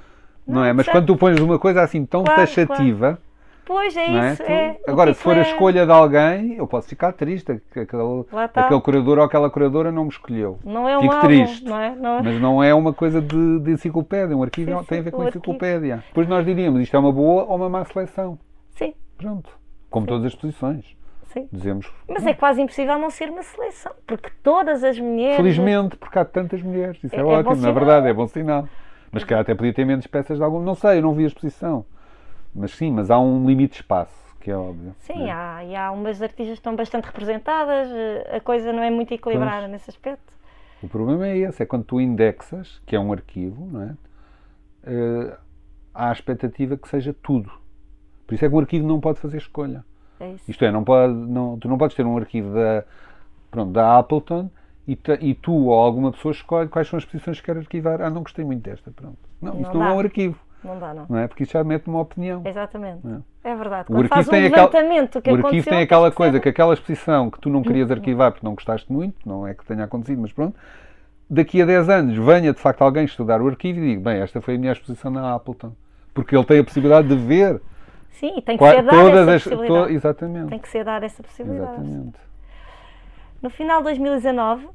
Não,
Não,
é? Mas quando tu pões uma coisa assim tão
Claro,
taxativa,
Pois é
não é?
isso. É.
Agora, se for a
é-
escolha de alguém, eu posso ficar triste. que Aquele,
está.
aquele curador ou aquela curadora não me escolheu.
Não é um
Fico
álbum,
triste.
não é? Não é?
Mas não é uma coisa de, de enciclopédia. Um arquivo
Sim,
não- tem a
sim,
ver com
o arquivo.
enciclopédia. Depois nós diríamos isto é uma boa ou uma má seleção.
Sim,
Pronto. Como todas as exposições.
sim.
Dizemos.
Mas é quase impossível não ser uma seleção, porque todas as mulheres.
Felizmente, porque há tantas mulheres. Isso é,
É-
ótimo, na verdade, é bom sinal. Mas que até podia ter menos peças de algum. Não sei, eu não vi a exposição. Mas sim, mas há um limite de espaço, que é óbvio.
Sim,
né?
há, e há umas artistas que estão bastante representadas, eh, a coisa não é muito equilibrada
Pois.
nesse aspecto.
O problema é esse, é quando tu indexas, que é um arquivo, não é? Eh, há a expectativa que seja tudo. Por isso é que um arquivo não pode fazer escolha.
É isso.
Isto é, não pode, não, tu não podes ter um arquivo da, pronto, da Appleton e, e tu ou alguma pessoa escolhe quais são as posições que quer arquivar. Ah, não gostei muito desta, pronto. Não, isso
Não
não
dá.
é um arquivo,
Não dá, não.
não é? Porque isso já mete uma opinião.
Exatamente.
Não.
É verdade.
O
Quando faz
arquivo
um levantamento que
o arquivo tem aquela coisa, que aquela exposição que tu não querias arquivar porque não gostaste muito, não é que tenha acontecido, mas pronto, daqui a 10 anos venha de facto alguém estudar o arquivo e diga, bem, esta foi a minha exposição na Appleton. Porque ele tem a possibilidade de ver
Sim, e tem que ser dada essa
as.
possibilidade.
to- exatamente.
Tem que ser dada essa possibilidade.
Exatamente.
No final de 2019,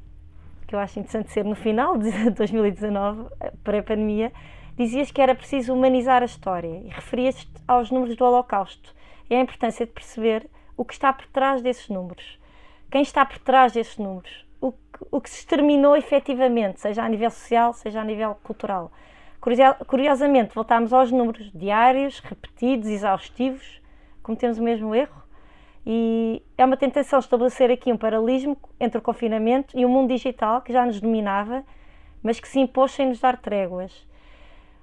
que eu acho interessante ser no final de 2019, eh, pré-pandemia, dizias que era preciso humanizar a história e referias-te aos números do Holocausto e à importância de perceber o que está por trás desses números. Quem está por trás desses números? o que, o que se exterminou efetivamente, seja a nível social, seja a nível cultural. Curiosamente, voltámos aos números diários, repetidos, exaustivos, cometemos o mesmo erro. E é uma tentação estabelecer aqui um paralelismo entre o confinamento e o mundo digital que já nos dominava, mas que se impôs sem nos dar tréguas.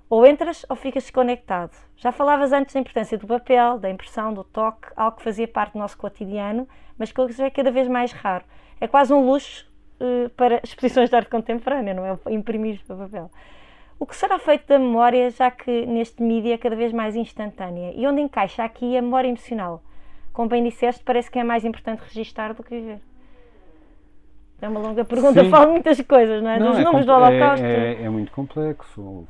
Ou entras ou ficas desconectado. Já falavas antes da importância do papel, da impressão, do toque, algo que fazia parte do nosso cotidiano, mas que hoje é cada vez mais raro. É quase um luxo uh, para exposições de arte contemporânea, não é? Imprimir para papel. O que será feito da memória, já que neste mídia é cada vez mais instantânea? E onde encaixa aqui a memória emocional? Como bem disseste, parece que é mais importante registar do que viver. É uma longa pergunta, fala muitas coisas, não é?
Não,
Dos
é
números do Holocausto.
É, é, é, muito complexo.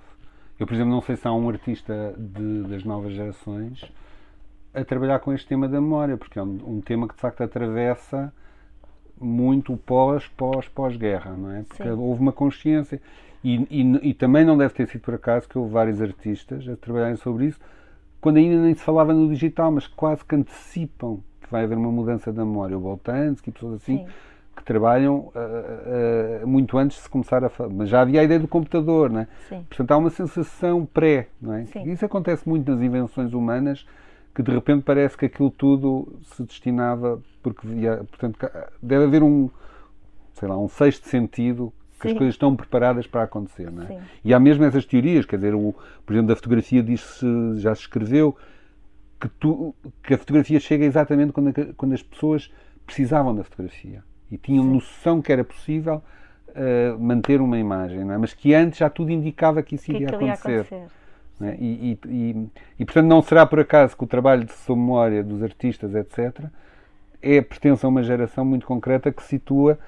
Eu, por exemplo, não sei se há um artista de, das novas gerações a trabalhar com este tema da memória, porque é um, um tema que de facto atravessa muito pós, pós, pós-guerra, não é? Porque Sim. houve uma consciência. E, e, e, também não deve ter sido por acaso que houve vários artistas a trabalharem sobre isso, quando ainda nem se falava no digital, mas quase que antecipam que vai haver uma mudança da memória. O Boltanski e pessoas assim. Sim que trabalham uh, uh, muito antes de se começar a falar. Mas já havia a ideia do computador, não é? Sim. Portanto, há uma sensação pré, não é? Sim. Isso acontece muito nas invenções humanas, que de repente parece que aquilo tudo se destinava, porque via, portanto, deve haver um, sei lá, um sexto sentido que Sim. as coisas estão preparadas para acontecer, não é? E há mesmo essas teorias, quer dizer, o, por exemplo, da fotografia diz-se, já se escreveu, que, tu, que a fotografia chega exatamente quando, quando as pessoas precisavam da fotografia e tinham Sim. noção que era possível uh, manter uma imagem, é? mas que antes já tudo indicava que isso que iria acontecer. acontecer. É? E, e, e, e, portanto, não será por acaso que o trabalho de sua memória dos artistas, etc., é pertence a uma geração muito concreta que situa,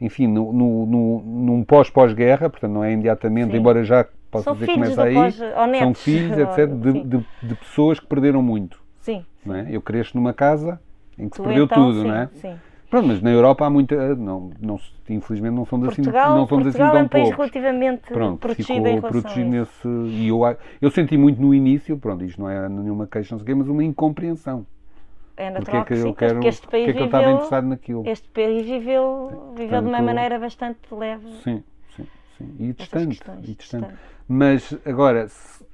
enfim, no, no, no num pós-pós-guerra, portanto, não é imediatamente, Sim. embora já possa são dizer que começa aí, pós, são filhos, etc., de, de, de, pessoas que perderam muito.
Sim.
Não é? Eu cresço numa casa em que tu se perdeu então, tudo, sim, não é? Sim. Pronto, mas na Europa há muita. Não, não, infelizmente não somos assim,
Portugal,
assim, não somos
Portugal
assim tão
é um país
poucos.
relativamente pronto, protegido ficou
protegido nesse. E eu, eu senti muito no início, pronto, isto não é nenhuma queixa, não sei mas uma incompreensão.
É natural porque é que,
que quero, este país porque é que eu estava interessado naquilo.
Este país viveu, viveu de uma maneira bastante leve.
Sim, sim, sim. E distante. E distante. distante. Mas agora, se,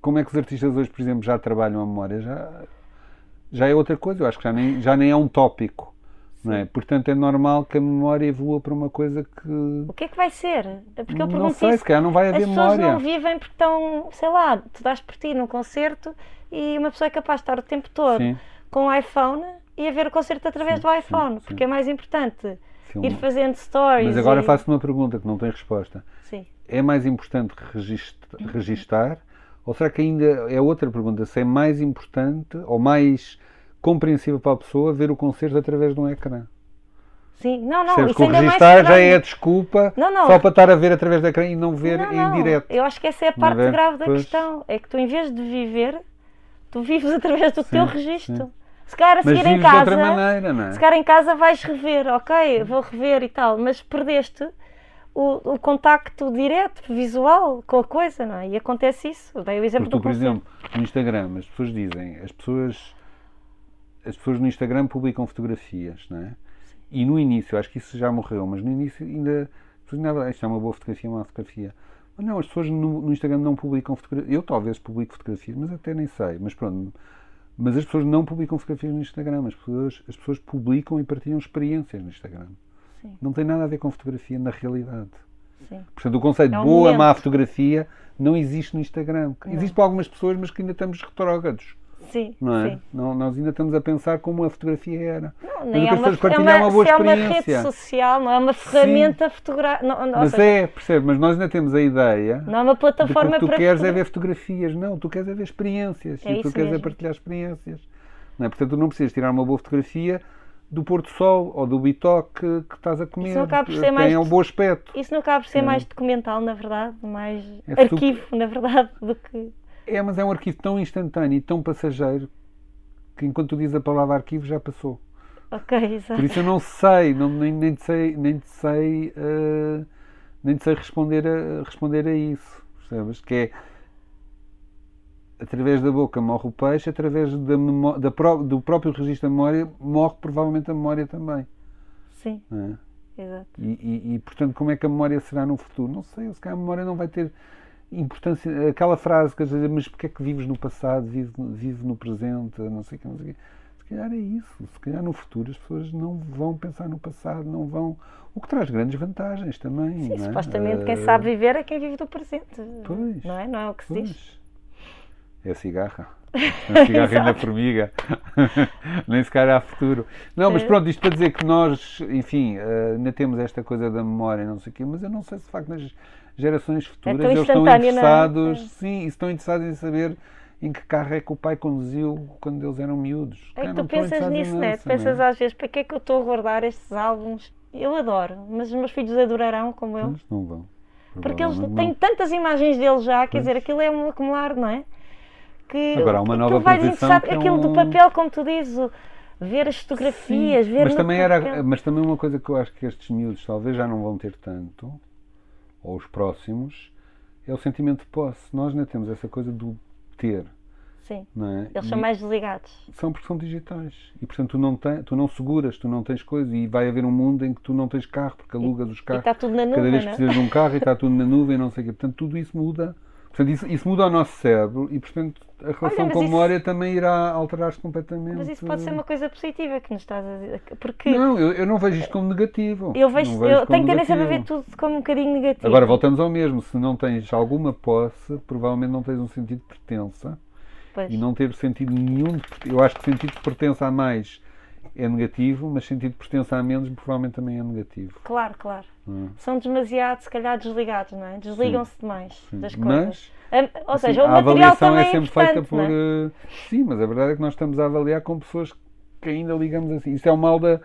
como é que os artistas hoje, por exemplo, já trabalham a memória? Já, já é outra coisa, eu acho que já nem, já nem é um tópico não é? Portanto, é normal que a memória evolua para uma coisa que.
O que é que vai ser? Porque eu pergunto
não sei,
isso.
se calhar não vai haver
As
memória. As
pessoas não vivem porque estão, sei lá, tu dás por ti num concerto e uma pessoa é capaz de estar o tempo todo sim. Com o iPhone e a ver o concerto através sim, do iPhone, sim, porque é mais importante ir fazendo stories.
Mas agora
e...
faço uma pergunta que não tem resposta.
Sim.
É mais importante registar, registar ou será que ainda é outra pergunta? Se é mais importante ou mais compreensível para a pessoa ver o concerto através de um ecrã?
Sim, não, não.
Percebes, isso ainda registrar já é a desculpa não, não. só para estar a ver através da ecrã e não ver não, em direto.
Eu acho que essa é a parte grave da pois. questão. É que tu, em vez de viver, tu vives através do sim, teu registro. Sim. Se calhar a seguir em casa.
Maneira, é?
Se calhar em casa vais rever, ok, vou rever e tal, mas perdeste o, o contacto direto, visual com a coisa, não é? E acontece isso. Dei o exemplo
Porque
do
tu, por exemplo, no Instagram, as pessoas dizem, as pessoas, as pessoas no Instagram publicam fotografias, não é? E no início, acho que isso já morreu, mas no início ainda. Isto é uma boa fotografia, uma fotografia. Mas não, as pessoas no, no Instagram não publicam fotografias. Eu talvez publico fotografias, mas até nem sei. Mas pronto. Mas as pessoas não publicam fotografias no Instagram. As pessoas, as pessoas publicam e partilham experiências no Instagram. Sim. Não tem nada a ver com fotografia na realidade. Sim. Portanto, o conceito de é um boa, momento. má fotografia não existe no Instagram. Não. Existe para algumas pessoas, mas que ainda estamos retrógrados.
Sim,
não é?
Sim.
Não, nós ainda estamos a pensar como a fotografia era.
Não, nem é uma, é uma, uma boa experiência. é uma rede social, não é uma ferramenta fotográfica.
Mas seja, é, percebe, mas nós ainda temos a ideia.
Não é uma plataforma
de que
tu
queres é ver fotografias, não, tu queres é ver experiências. É e tu queres é mesmo. é partilhar experiências. Não é? Portanto, tu não precisas tirar uma boa fotografia do Porto Sol ou do bitoque que, que estás a comer. Isso não por ser Tem mais, um bom aspecto.
Isso não por ser é. mais documental, na verdade, mais é arquivo, na verdade, do que.
É, mas é um arquivo tão instantâneo e tão passageiro que enquanto tu dizes a palavra arquivo já passou.
Ok, exato.
Por isso eu não sei, não, nem, nem te sei, nem te sei, uh, nem te sei responder, a, responder a isso. Percebes? Que é através da boca morre o peixe, através da, da do próprio registro da memória morre provavelmente a memória também.
Sim. É? Exato.
E, e, e, portanto, como é que a memória será no futuro? Não sei, se calhar a memória não vai ter importância. Aquela frase que às vezes, mas porque é que vives no passado, vive, vive no presente, não sei o que, não sei o que. Se calhar é isso. Se calhar no futuro as pessoas não vão pensar no passado, não vão. O que traz grandes vantagens também.
Sim,
é?
supostamente quem
Eh,
sabe viver é quem vive do presente.
Pois.
Não é? Não é o que se diz.
Pois. É a cigarra. A cigarra ainda formiga. Nem se calhar há futuro. Não, mas
É.
pronto, isto para dizer que nós, enfim, eh, ainda temos esta coisa da memória, não sei o quê, mas eu não sei se de facto nas gerações futuras
tão
eles estão
é?
interessados,
É.
sim, estão interessados em saber em que carro é que o pai conduziu quando eles eram miúdos.
É que tu pensas nisso, né? Tu pensas
é?
às vezes, para que é que eu estou a guardar estes álbuns? Eu adoro, mas os meus filhos adorarão como eu.
Mas não vão.
Porque eles têm tantas imagens deles já, quer dizer, aquilo é um acumular, não é? Que,
Agora, há uma nova
tu vais
que é
aquilo do
um-
papel, como tu dizes, o- ver as fotografias,
Sim,
ver
mas também
papel.
era mas também uma coisa que eu acho que estes miúdos talvez já não vão ter tanto ou os próximos é o sentimento de posse nós ainda temos essa coisa do ter
Sim,
não é?
eles
E
são mais desligados.
são porque são digitais e portanto tu não tu não seguras tu não tens coisa e vai haver um mundo em que tu não tens carro porque alugas os
E
carros
está tudo na
cada
nuvem,
vez
não
que
é?
precisas de um carro e está tudo na nuvem não sei o quê portanto tudo isso muda Portanto, isso, isso muda o nosso cérebro e, portanto, a relação
mas
com a
isso-
memória também irá alterar-se completamente.
Mas isso pode ser uma coisa positiva que nos estás a dizer. Porque
Não, eu, eu não vejo isto como negativo.
eu vejo,
vejo
eu tenho tendência a ver tudo como um bocadinho negativo.
Agora, voltamos ao mesmo. Se não tens alguma posse, provavelmente não tens um sentido de pertença.
Pois.
E não ter sentido nenhum. de Eu acho que sentido de pertença a mais é negativo, mas sentido de pertença a menos provavelmente também é negativo.
Claro, claro.
É?
São demasiado, se calhar, desligados, não é? Desligam-se demais das
Mas,
coisas. A- Ou
Assim,
seja, o
a
material
avaliação
também
é sempre
importante,
feita por.
não é?
eh, Sim, mas a verdade é que nós estamos a avaliar com pessoas que ainda ligamos assim. Isso é o mal da,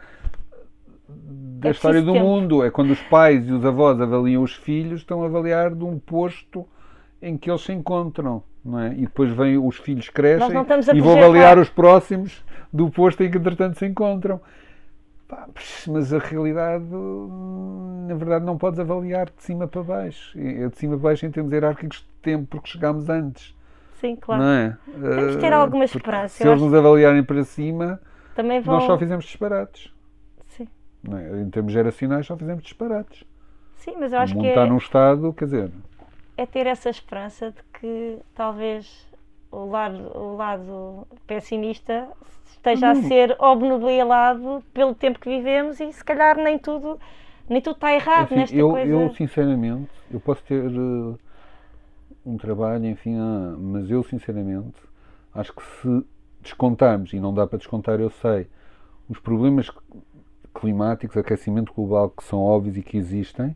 da
É
história do
tempo.
mundo. É quando os pais e os avós avaliam os filhos, estão a avaliar de um posto em que eles se encontram. Não é? E depois vêm os filhos crescem e vão avaliar os próximos do posto em que entretanto se encontram. Pá, mas a realidade, hum, na verdade, não podes avaliar de cima para baixo. É de cima para baixo em termos hierárquicos de tempo, porque chegámos antes.
Sim, claro.
Não é?
Temos de ter
Eh,
alguma esperança.
Se eles nos avaliarem para cima,
Também vão.
nós só fizemos disparates.
Sim.
É? Em termos geracionais, só fizemos disparates.
Sim, mas eu acho
mundo
que
está
é,
num estado, quer dizer,
é ter essa esperança de que talvez o lado, o lado pessimista esteja a
Não.
ser obnubilado pelo tempo que vivemos e se calhar nem tudo, nem tudo está errado
assim,
nesta
eu,
coisa.
eu, sinceramente, eu posso ter eh, um trabalho, enfim, ah, mas eu, sinceramente, acho que se descontarmos, e não dá para descontar, eu sei, os problemas climáticos, aquecimento global, que são óbvios e que existem,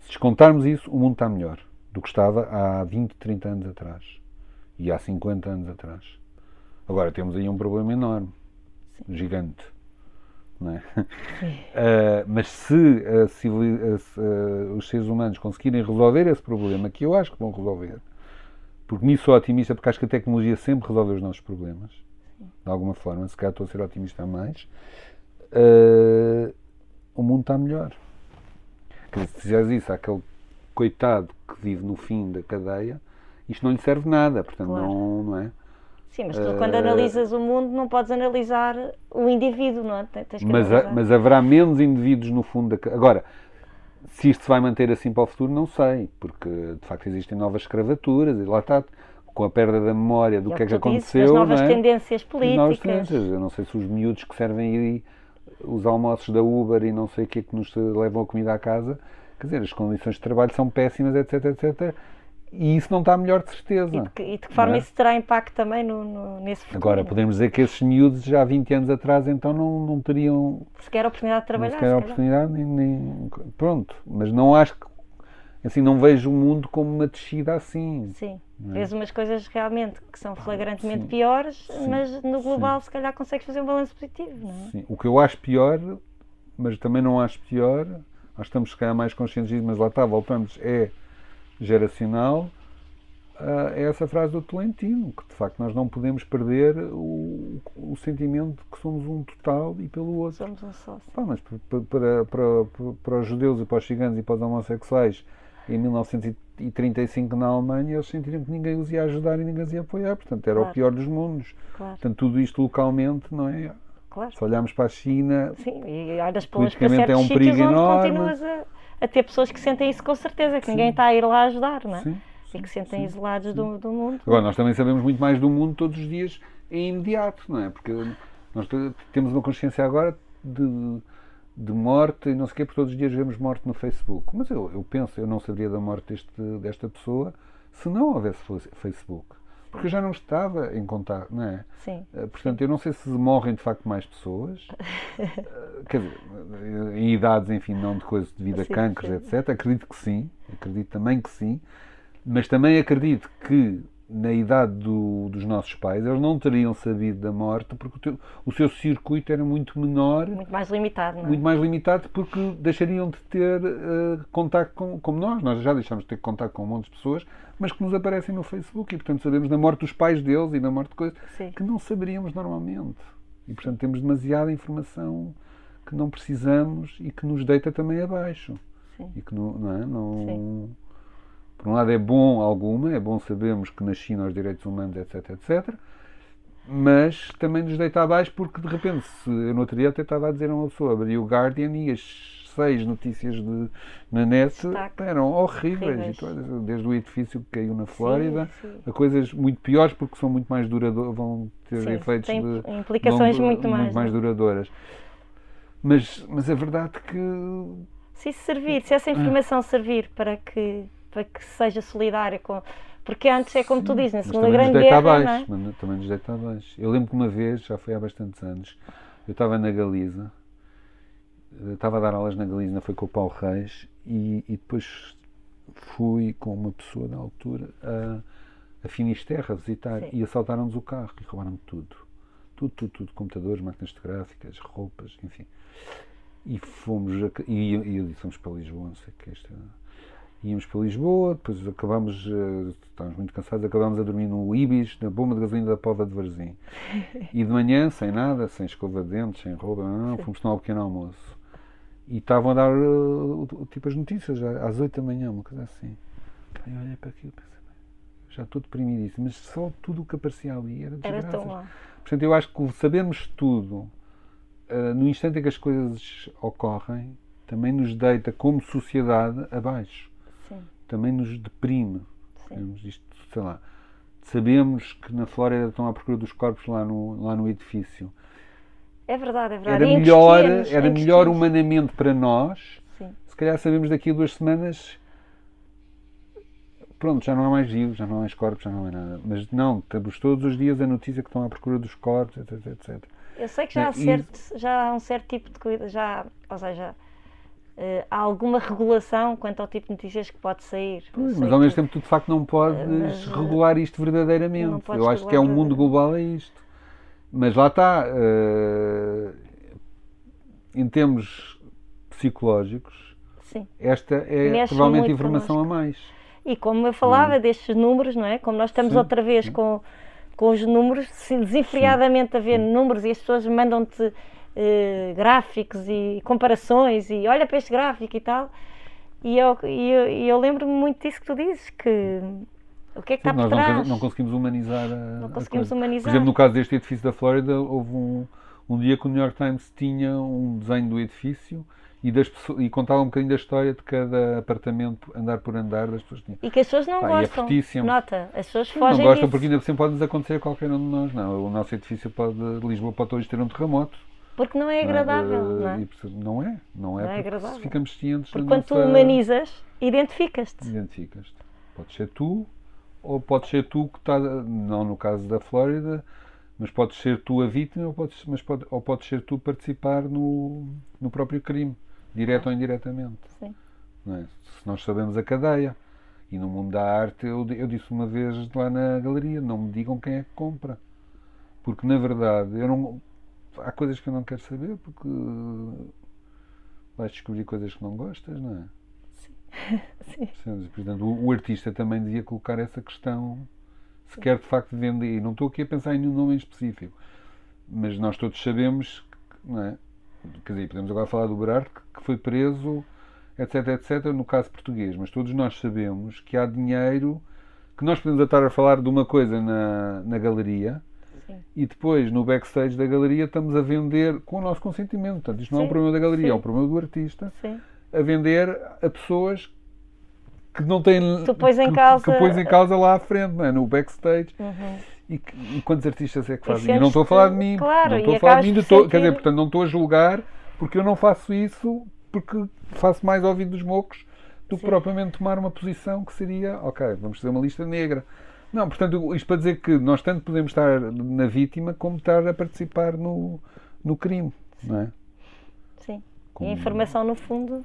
se descontarmos isso, o mundo está melhor do que estava há 20, 30 anos atrás e há 50 anos atrás. Agora temos aí um problema enorme, gigante. Não é? Ah, mas se, a ah, os seres humanos conseguirem resolver esse problema, que eu acho que vão resolver, porque nisso sou otimista, porque acho que a tecnologia sempre resolve os nossos problemas, de alguma forma, se calhar estou a ser otimista a mais, ah, o mundo está melhor. Dizer, se fizeres isso àquele coitado que vive no fim da cadeia, isto não lhe serve nada, portanto,
Claro.
não, não é?
Sim, mas tu quando
Eh,
analisas o mundo não podes analisar o indivíduo, não é? Que
Mas,
analisar.
mas haverá menos indivíduos no fundo da. Agora, se isto se vai manter assim para o futuro, não sei, porque de facto existem novas escravaturas e lá está, com a perda da memória do
É o
que é que
tu dizes,
aconteceu.
As novas
é?
tendências
As novas
políticas.
tendências. Eu não sei se os miúdos que servem aí os almoços da Uber e não sei o que que nos levam a comida à casa, quer dizer, as condições de trabalho são péssimas, etc, etc. E isso não está melhor de certeza.
E de, que, e de que forma
é?
isso terá impacto também no, no- nesse futuro?
Agora, podemos dizer que esses miúdos já há 20 anos atrás então não, não teriam
Sequer a oportunidade de trabalhar.
Não
se
sequer a oportunidade, nem, nem- Pronto, mas não acho que. Assim, não vejo o mundo como uma descida assim.
Sim,
é?
vês umas coisas realmente que são flagrantemente
Sim.
piores,
Sim.
mas no global se calhar consegues fazer um balanço positivo, não é?
Sim. O que eu acho pior, mas também não acho pior, nós estamos se calhar mais conscientes disso, mas lá está, voltamos, é geracional. ah, é essa frase do Tolentino, que de facto nós não podemos perder o, o sentimento de que somos um total e pelo outro.
Somos um só.
Pá, mas para, para, para, para os judeus e para os ciganos e para os homossexuais em 1935 na Alemanha eles sentiram que ninguém os ia ajudar e ninguém os ia apoiar, portanto era o
Claro.
pior dos mundos.
Claro.
Portanto tudo isto localmente não é
Claro.
Se olharmos para a China,
Sim, e olhas
Politicamente é um perigo enorme.
a, a ter pessoas que sentem isso com certeza, que ninguém está a ir lá ajudar, não é?
sim,
E que se sentem isolados do, do mundo.
Agora, nós também sabemos muito mais do mundo todos os dias em imediato, não é? Porque nós te- temos uma consciência agora de, de morte e não sei o quê, porque todos os dias vemos morte no Facebook. Mas eu, eu penso, eu não saberia da morte deste, desta pessoa se não houvesse Facebook. Porque eu já não estava em contato, não é?
Sim.
Eh, Portanto, eu não sei se morrem de facto mais pessoas, Eh, quer dizer, eh, em idades, enfim, não de coisas devido a
sim.
etc. Acredito que sim, acredito também que sim, mas também acredito que na idade do- dos nossos pais eles não teriam sabido da morte porque o, teu- o seu circuito era muito menor,
Muito mais limitado, não é?
muito mais limitado, porque deixariam de ter eh, contacto com, como nós. Nós já deixamos de ter contacto com um monte de pessoas, mas que nos aparecem no Facebook e, portanto, sabemos da morte dos pais deles e da morte de coisas
Sim.
que não saberíamos normalmente. E, portanto, temos demasiada informação que não precisamos e que nos deita também abaixo.
Sim.
E que não, não é? Não. Por um lado é bom alguma, é bom sabermos que na China os direitos humanos, etc, etc, mas também nos deita abaixo porque de repente, se eu no outro dia até estava a dizer a uma pessoa, abri o Guardian e as seis notícias de, na net eram horríveis,
Horríveis.
Todas, desde o edifício que caiu na Flórida
sim.
a coisas muito piores porque são muito mais duradouras, vão ter
Sim,
efeitos
tem
de
implicações muito mais, não é?
duradouras. Mas, mas é verdade que
Se isso servir, se essa informação servir para que, para que seja solidária com. Porque antes é como tu dizes, na
Mas
Segunda Grande
deita
Guerra,
abaixo,
não é?
mas também nos deita abaixo. Eu lembro que uma vez, já foi há bastantes anos, eu estava na Galiza, eu estava a dar aulas na Galiza, foi com o Paulo Reis, e, e depois fui com uma pessoa da altura a, a Finisterra visitar
Sim.
e assaltaram-nos o carro e roubaram tudo. Tudo, tudo, tudo. Computadores, máquinas fotográficas, roupas, enfim. E fomos, a, e, e eu disse, para Lisboa, não sei o que é isto. Íamos para Lisboa, depois acabámos, eh, estávamos muito cansados, acabámos a dormir no Ibis, na bomba de gasolina da Pova de Varzim. E de manhã, sem nada, sem escova de dentes, sem roupa, não, fomos tomar um pequeno almoço. E estavam a dar eh, tipo as notícias, às 8 da manhã, uma coisa assim. Aí eu olhei para aquilo e pensei, "Bem, já estou deprimidíssimo, mas só tudo o que aparecia ali era
Era
desgraças.
tão mal.
Portanto, eu acho que sabermos tudo eh, no instante em que as coisas ocorrem também nos deita como sociedade abaixo. Também nos deprime. Temos isto, sei lá. Sabemos que na Flórida estão à procura dos corpos lá no, lá no edifício.
É verdade, é verdade.
Era
E em
melhor, era
em
melhor humanamente para nós.
Sim.
Se calhar sabemos daqui a duas semanas. Pronto, já não há mais vivos, já não há mais corpos, já não há nada. Mas não, temos todos os dias a notícia que estão à procura dos corpos, etc, etc.
Eu sei que já há, certo, já há um certo tipo de cuidado, já, ou seja, eh, há alguma regulação quanto ao tipo de notícias que pode sair.
Pois, mas ao mesmo tempo tu de facto não podes
mas, eh,
regular isto verdadeiramente. Eu acho que é um mundo global é isto. Mas lá está, eh, em termos psicológicos,
Sim.
esta é
Mexe
provavelmente informação a mais.
E como eu falava destes números, não é? Como nós estamos
Sim,
outra vez
sim.
com, com os números, se desenfreadamente a ver números e as pessoas mandam-te eh, gráficos e comparações e olha para este gráfico e tal. E eu, e eu, eu lembro-me muito disso que tu dizes, que o que é que está por
Nós não,
trás?
não conseguimos humanizar a,
Não conseguimos humanizar.
Por exemplo, no caso deste edifício da Flórida, houve um, um dia que o New York Times tinha um desenho do edifício e, das pessoas, e contava um bocadinho da história de cada apartamento, andar por andar, das pessoas tinham.
E que as pessoas não
Pá, é
gostam.
fortíssimo.
Nota, as pessoas
Não
fogem
gostam
disso.
porque ainda por cima pode nos acontecer a qualquer um de nós. Não, o nosso edifício pode, Lisboa pode hoje ter um terremoto.
Porque não é
não é?
agradável, não é?
E, portanto, não é, não é,
Não é agradável.
se ficamos cientes
Porque quando tu
nossa-
humanizas, identificas-te.
identificas-te. Pode ser tu, ou pode ser tu que está, não no caso da Flórida, mas pode ser tu a vítima, ou podes, mas pode, ou pode ser tu participar no, no próprio crime, direto ou indiretamente.
Sim.
não é? Se nós sabemos a cadeia. E no mundo da arte, eu, eu disse uma vez lá na galeria: não me digam quem é que compra. Porque na verdade, eu não, há coisas que eu não quero saber porque vais descobrir coisas que não gostas, não é?
Sim.
Percebes? Portanto, o, o artista também devia colocar essa questão se quer de facto vender. E não estou aqui a pensar em nenhum nome em específico, mas nós todos sabemos, não é? Quer dizer, podemos agora falar do Berardo, que, que foi preso, etc, etc, no caso português, mas todos nós sabemos que há dinheiro, que nós podemos estar a falar de uma coisa na, na galeria
Sim.
e depois no backstage da galeria estamos a vender com o nosso consentimento. Portanto, isto não é um
Sim,
problema da galeria,
sim.
é um problema do artista
Sim.
a vender a pessoas que não têm.
Tu pões em
que,
causa-
Que pões em causa lá à frente, não é? no backstage.
Uhum.
E, e quantos artistas é que
E
fazem? Eu não estou a falar de mim.
claro,
não
e
estou a falar de mim.
por
estou- Quer
sentir-
dizer, portanto, não estou a julgar porque eu não faço isso porque faço mais ouvido dos mocos do que
Sim.
propriamente tomar uma posição que seria, ok, vamos fazer uma lista negra. Não, portanto, isto para dizer que nós tanto podemos estar na vítima como estar a participar no, no crime, não é?
Sim. E
Como-
a informação, no fundo,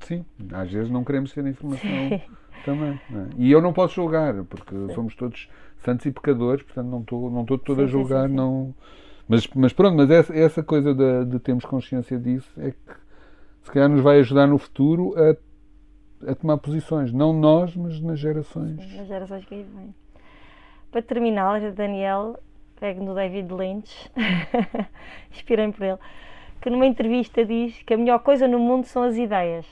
Sim, às vezes não queremos ter informação também. não é? E eu não posso julgar, porque somos todos santos e pecadores, portanto não estou não estou todo
Sim,
a
sim,
julgar,
sim, sim.
não. Mas, mas pronto, mas essa, essa coisa de, de termos consciência disso é que se calhar nos vai ajudar no futuro a, a tomar posições, não nós, mas nas gerações.
nas gerações que aí vêm. Para terminar, Daniel, pego no David Lynch, inspirei-me por ele, que numa entrevista diz que a melhor coisa no mundo são as ideias.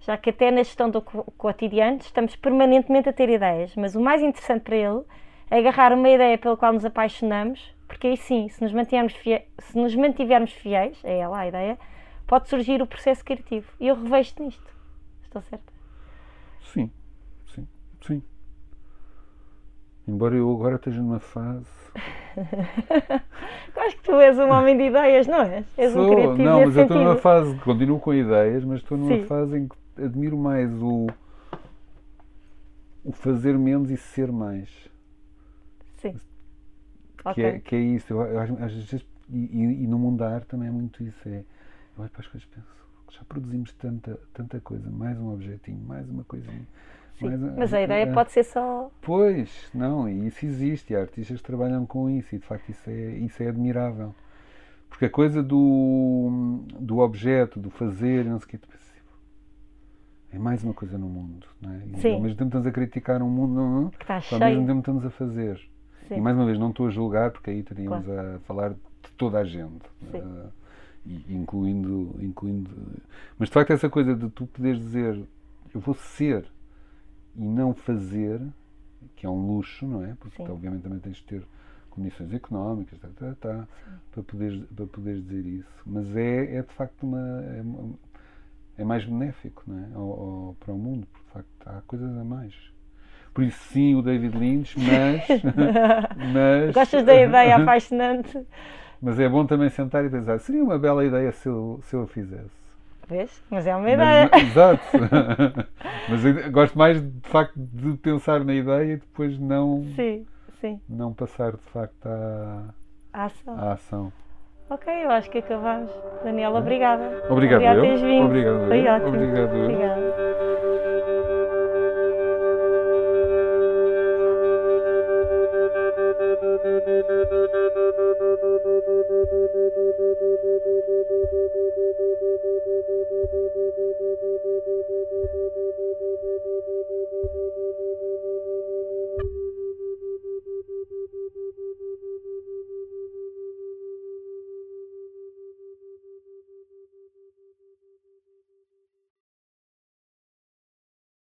Já que até na gestão do co- cotidiano estamos permanentemente a ter ideias, mas o mais interessante para ele é agarrar uma ideia pela qual nos apaixonamos, porque aí sim, se nos mantivermos, fie- se nos mantivermos fiéis, é ela a ideia, pode surgir o processo criativo. E eu revejo-te nisto. Estou certa?
Sim, sim, sim. Embora eu agora esteja numa fase.
Acho que tu és um homem de ideias, não és? És um
Sou,
criativo
não, mas eu estou numa fase, continuo com ideias, mas estou numa
Sim.
fase em que admiro mais o, o fazer menos e ser mais.
Sim.
Que,
Ok.
é, que é isso. Eu, eu às vezes, e, e- e no mundo da arte também é muito isso. É, eu olho para as coisas e penso, já produzimos tanta, tanta coisa, mais um objetinho, mais uma coisinha.
Sim.
mais
Mas a ideia
ah,
pode ser só.
Pois, não, e isso existe, e há artistas que trabalham com isso, e de facto isso é, isso é admirável. Porque a coisa do, do objeto, do fazer, não sei o que, tu pensas, é mais uma coisa no mundo, não é? E
Sim.
ao mesmo tempo estamos a criticar um mundo, não,
que está
ao mesmo
cheio.
tempo estamos a fazer.
Sim.
E mais uma vez, não estou a julgar, porque aí estaríamos a falar de toda a gente.
Sim.
e incluindo, incluindo. Mas de facto, essa coisa de tu poderes dizer eu vou ser e não fazer, que é um luxo, não é? Porque
Sim.
obviamente também tens de ter condições económicas, tá, tá, tá, para, poderes, para poderes dizer isso. Mas é, é de facto uma. É, é mais benéfico não é? Ao- ao- para o mundo, porque de facto há coisas a mais. Por isso, sim, o David Lynch, mas. mas
Gostas da ideia apaixonante?
Mas é bom também sentar e pensar, seria uma bela ideia se eu, se eu a fizesse.
Vês? Mas é uma ideia.
Mas, exato. Mas gosto mais de facto de pensar na ideia e depois não,
Sim, sim.
não passar de facto à,
A ação.
à ação.
Ok, eu acho que acabamos. Daniela, obrigada.
Obrigado,
Obrigada por
eu. Obrigado,
Foi
eu.
ótimo.
Obrigado.
Obrigada.